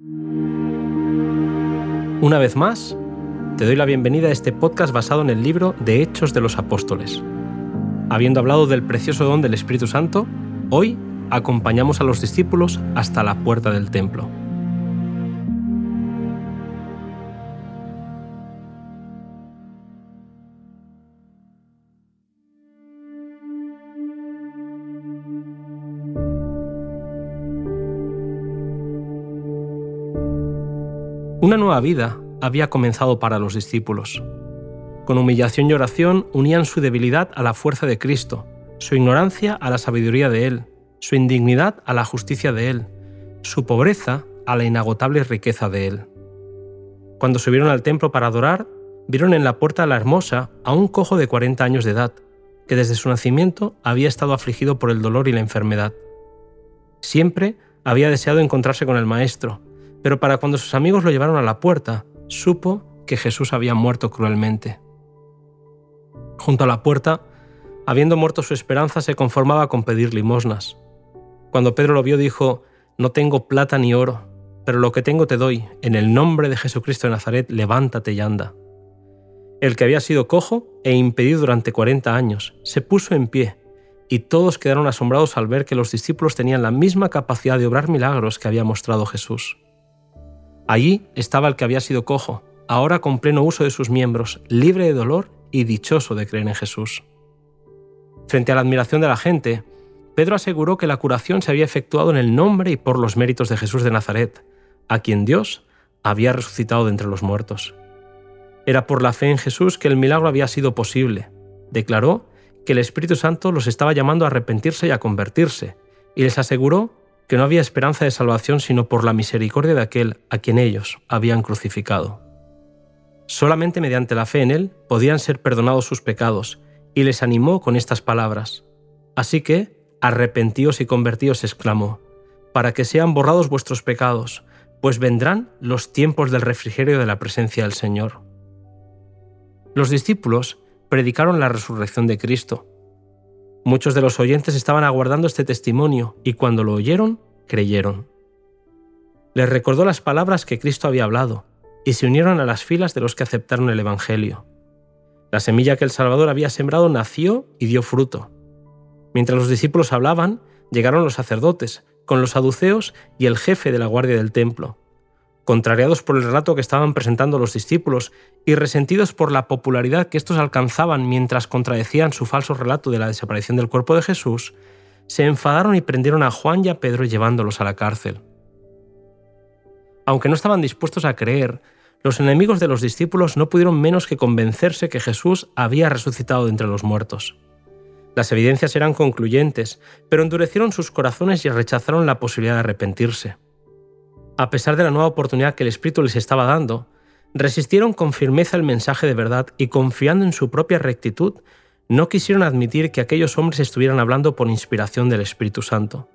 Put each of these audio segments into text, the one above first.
Una vez más, te doy la bienvenida a este podcast basado en el libro de Hechos de los Apóstoles. Habiendo hablado del precioso don del Espíritu Santo, hoy acompañamos a los discípulos hasta la puerta del templo. Una nueva vida había comenzado para los discípulos. Con humillación y oración unían su debilidad a la fuerza de Cristo, su ignorancia a la sabiduría de Él, su indignidad a la justicia de Él, su pobreza a la inagotable riqueza de Él. Cuando subieron al templo para adorar, vieron en la puerta a la hermosa a un cojo de 40 años de edad, que desde su nacimiento había estado afligido por el dolor y la enfermedad. Siempre había deseado encontrarse con el Maestro, pero para cuando sus amigos lo llevaron a la puerta, supo que Jesús había muerto cruelmente. Junto a la puerta, habiendo muerto su esperanza, se conformaba con pedir limosnas. Cuando Pedro lo vio, dijo, No tengo plata ni oro, pero lo que tengo te doy, en el nombre de Jesucristo de Nazaret, levántate y anda. El que había sido cojo e impedido durante cuarenta años, se puso en pie, y todos quedaron asombrados al ver que los discípulos tenían la misma capacidad de obrar milagros que había mostrado Jesús. Allí estaba el que había sido cojo, ahora con pleno uso de sus miembros, libre de dolor y dichoso de creer en Jesús. Frente a la admiración de la gente, Pedro aseguró que la curación se había efectuado en el nombre y por los méritos de Jesús de Nazaret, a quien Dios había resucitado de entre los muertos. Era por la fe en Jesús que el milagro había sido posible. Declaró que el Espíritu Santo los estaba llamando a arrepentirse y a convertirse, y les aseguró que no había esperanza de salvación sino por la misericordia de aquel a quien ellos habían crucificado. Solamente mediante la fe en Él podían ser perdonados sus pecados, y les animó con estas palabras. Así que, arrepentíos y convertíos, exclamó, para que sean borrados vuestros pecados, pues vendrán los tiempos del refrigerio de la presencia del Señor. Los discípulos predicaron la resurrección de Cristo, Muchos de los oyentes estaban aguardando este testimonio y cuando lo oyeron, creyeron. Les recordó las palabras que Cristo había hablado y se unieron a las filas de los que aceptaron el Evangelio. La semilla que el Salvador había sembrado nació y dio fruto. Mientras los discípulos hablaban, llegaron los sacerdotes, con los saduceos y el jefe de la guardia del templo. Contrariados por el relato que estaban presentando los discípulos y resentidos por la popularidad que estos alcanzaban mientras contradecían su falso relato de la desaparición del cuerpo de Jesús, se enfadaron y prendieron a Juan y a Pedro llevándolos a la cárcel. Aunque no estaban dispuestos a creer, los enemigos de los discípulos no pudieron menos que convencerse que Jesús había resucitado de entre los muertos. Las evidencias eran concluyentes, pero endurecieron sus corazones y rechazaron la posibilidad de arrepentirse a pesar de la nueva oportunidad que el Espíritu les estaba dando, resistieron con firmeza el mensaje de verdad y confiando en su propia rectitud, no quisieron admitir que aquellos hombres estuvieran hablando por inspiración del Espíritu Santo.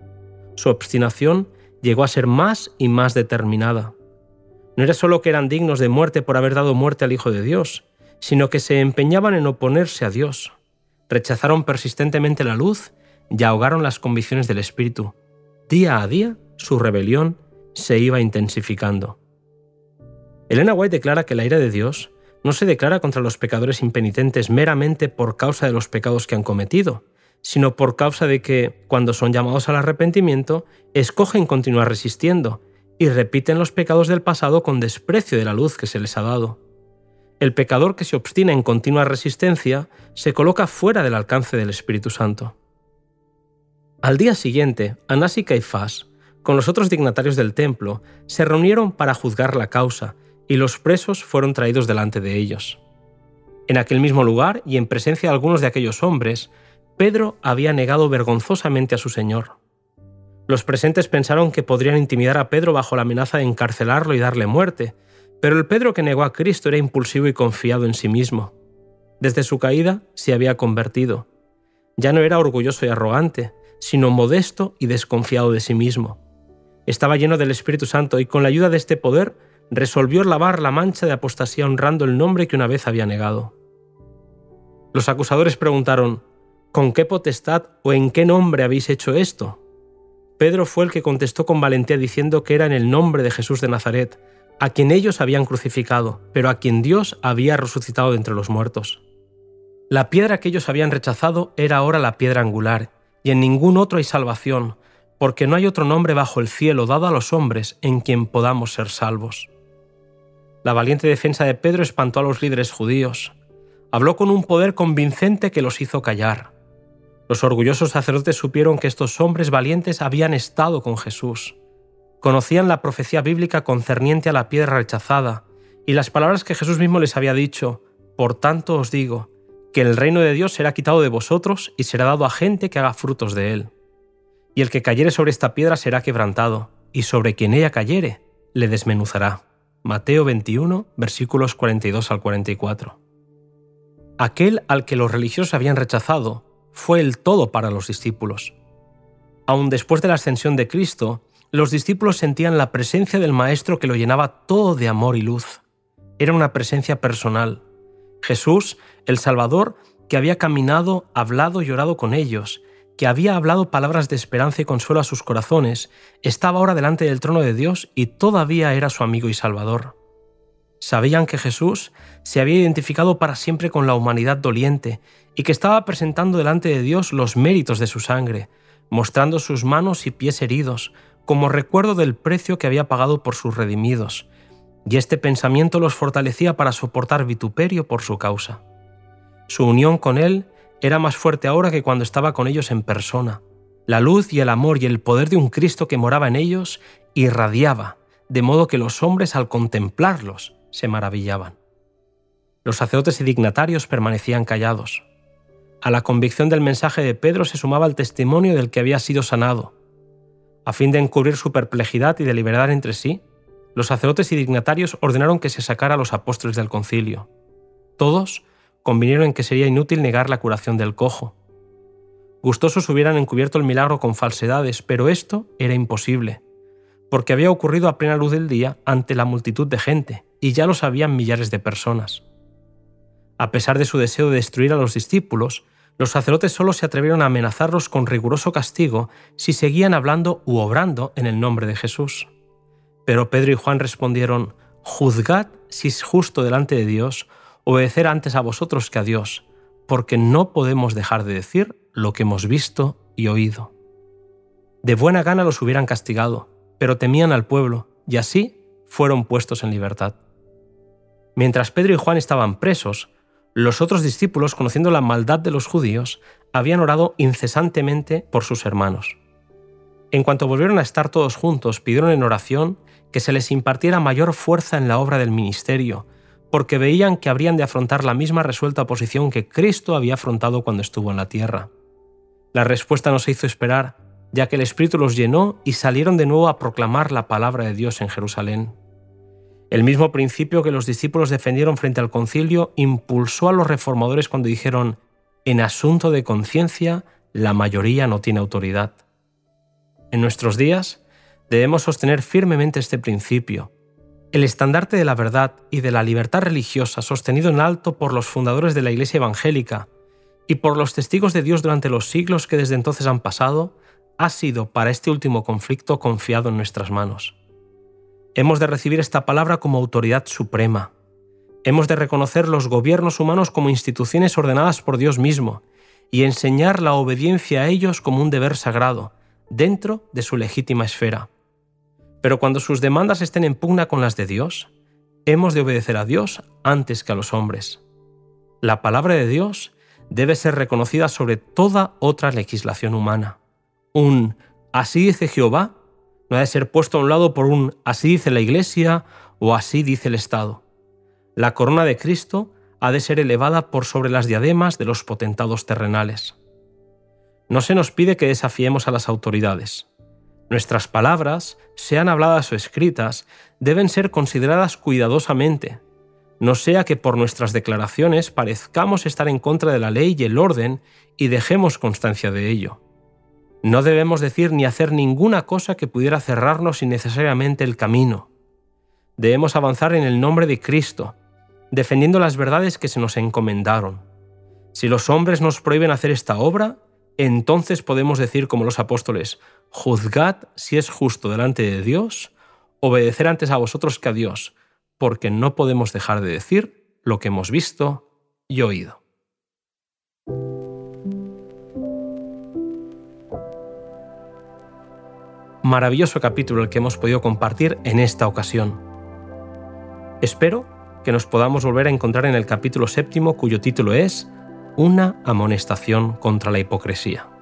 Su obstinación llegó a ser más y más determinada. No era solo que eran dignos de muerte por haber dado muerte al Hijo de Dios, sino que se empeñaban en oponerse a Dios. Rechazaron persistentemente la luz y ahogaron las convicciones del Espíritu. Día a día, su rebelión se iba intensificando. Elena White declara que la ira de Dios no se declara contra los pecadores impenitentes meramente por causa de los pecados que han cometido, sino por causa de que, cuando son llamados al arrepentimiento, escogen continuar resistiendo y repiten los pecados del pasado con desprecio de la luz que se les ha dado. El pecador que se obstina en continua resistencia se coloca fuera del alcance del Espíritu Santo. Al día siguiente, Anás y Caifás con los otros dignatarios del templo, se reunieron para juzgar la causa, y los presos fueron traídos delante de ellos. En aquel mismo lugar, y en presencia de algunos de aquellos hombres, Pedro había negado vergonzosamente a su Señor. Los presentes pensaron que podrían intimidar a Pedro bajo la amenaza de encarcelarlo y darle muerte, pero el Pedro que negó a Cristo era impulsivo y confiado en sí mismo. Desde su caída se había convertido. Ya no era orgulloso y arrogante, sino modesto y desconfiado de sí mismo. Estaba lleno del Espíritu Santo y con la ayuda de este poder resolvió lavar la mancha de apostasía honrando el nombre que una vez había negado. Los acusadores preguntaron, ¿con qué potestad o en qué nombre habéis hecho esto? Pedro fue el que contestó con valentía diciendo que era en el nombre de Jesús de Nazaret, a quien ellos habían crucificado, pero a quien Dios había resucitado de entre los muertos. La piedra que ellos habían rechazado era ahora la piedra angular, y en ningún otro hay salvación, porque no hay otro nombre bajo el cielo dado a los hombres en quien podamos ser salvos. La valiente defensa de Pedro espantó a los líderes judíos. Habló con un poder convincente que los hizo callar. Los orgullosos sacerdotes supieron que estos hombres valientes habían estado con Jesús. Conocían la profecía bíblica concerniente a la piedra rechazada y las palabras que Jesús mismo les había dicho, Por tanto os digo, que el reino de Dios será quitado de vosotros y será dado a gente que haga frutos de él. Y el que cayere sobre esta piedra será quebrantado, y sobre quien ella cayere, le desmenuzará. Mateo 21, versículos 42 al 44. Aquel al que los religiosos habían rechazado fue el todo para los discípulos. Aun después de la ascensión de Cristo, los discípulos sentían la presencia del Maestro que lo llenaba todo de amor y luz. Era una presencia personal. Jesús, el Salvador, que había caminado, hablado y orado con ellos, que había hablado palabras de esperanza y consuelo a sus corazones, estaba ahora delante del trono de Dios y todavía era su amigo y Salvador. Sabían que Jesús se había identificado para siempre con la humanidad doliente y que estaba presentando delante de Dios los méritos de su sangre, mostrando sus manos y pies heridos, como recuerdo del precio que había pagado por sus redimidos, y este pensamiento los fortalecía para soportar vituperio por su causa. Su unión con Él era más fuerte ahora que cuando estaba con ellos en persona. La luz y el amor y el poder de un Cristo que moraba en ellos irradiaba, de modo que los hombres al contemplarlos se maravillaban. Los sacerdotes y dignatarios permanecían callados. A la convicción del mensaje de Pedro se sumaba el testimonio del que había sido sanado. A fin de encubrir su perplejidad y deliberar entre sí, los sacerdotes y dignatarios ordenaron que se sacara a los apóstoles del concilio. Todos convinieron en que sería inútil negar la curación del cojo. Gustosos hubieran encubierto el milagro con falsedades, pero esto era imposible, porque había ocurrido a plena luz del día ante la multitud de gente, y ya lo sabían millares de personas. A pesar de su deseo de destruir a los discípulos, los sacerdotes solo se atrevieron a amenazarlos con riguroso castigo si seguían hablando u obrando en el nombre de Jesús. Pero Pedro y Juan respondieron, Juzgad si es justo delante de Dios obedecer antes a vosotros que a Dios, porque no podemos dejar de decir lo que hemos visto y oído. De buena gana los hubieran castigado, pero temían al pueblo, y así fueron puestos en libertad. Mientras Pedro y Juan estaban presos, los otros discípulos, conociendo la maldad de los judíos, habían orado incesantemente por sus hermanos. En cuanto volvieron a estar todos juntos, pidieron en oración que se les impartiera mayor fuerza en la obra del ministerio, porque veían que habrían de afrontar la misma resuelta oposición que Cristo había afrontado cuando estuvo en la tierra. La respuesta no se hizo esperar, ya que el Espíritu los llenó y salieron de nuevo a proclamar la palabra de Dios en Jerusalén. El mismo principio que los discípulos defendieron frente al concilio impulsó a los reformadores cuando dijeron, en asunto de conciencia, la mayoría no tiene autoridad. En nuestros días, debemos sostener firmemente este principio. El estandarte de la verdad y de la libertad religiosa sostenido en alto por los fundadores de la Iglesia Evangélica y por los testigos de Dios durante los siglos que desde entonces han pasado, ha sido para este último conflicto confiado en nuestras manos. Hemos de recibir esta palabra como autoridad suprema. Hemos de reconocer los gobiernos humanos como instituciones ordenadas por Dios mismo y enseñar la obediencia a ellos como un deber sagrado, dentro de su legítima esfera. Pero cuando sus demandas estén en pugna con las de Dios, hemos de obedecer a Dios antes que a los hombres. La palabra de Dios debe ser reconocida sobre toda otra legislación humana. Un así dice Jehová no ha de ser puesto a un lado por un así dice la Iglesia o así dice el Estado. La corona de Cristo ha de ser elevada por sobre las diademas de los potentados terrenales. No se nos pide que desafiemos a las autoridades. Nuestras palabras, sean habladas o escritas, deben ser consideradas cuidadosamente, no sea que por nuestras declaraciones parezcamos estar en contra de la ley y el orden y dejemos constancia de ello. No debemos decir ni hacer ninguna cosa que pudiera cerrarnos innecesariamente el camino. Debemos avanzar en el nombre de Cristo, defendiendo las verdades que se nos encomendaron. Si los hombres nos prohíben hacer esta obra, entonces podemos decir como los apóstoles, juzgad si es justo delante de Dios, obedecer antes a vosotros que a Dios, porque no podemos dejar de decir lo que hemos visto y oído. Maravilloso capítulo el que hemos podido compartir en esta ocasión. Espero que nos podamos volver a encontrar en el capítulo séptimo cuyo título es Una amonestación contra la hipocresía.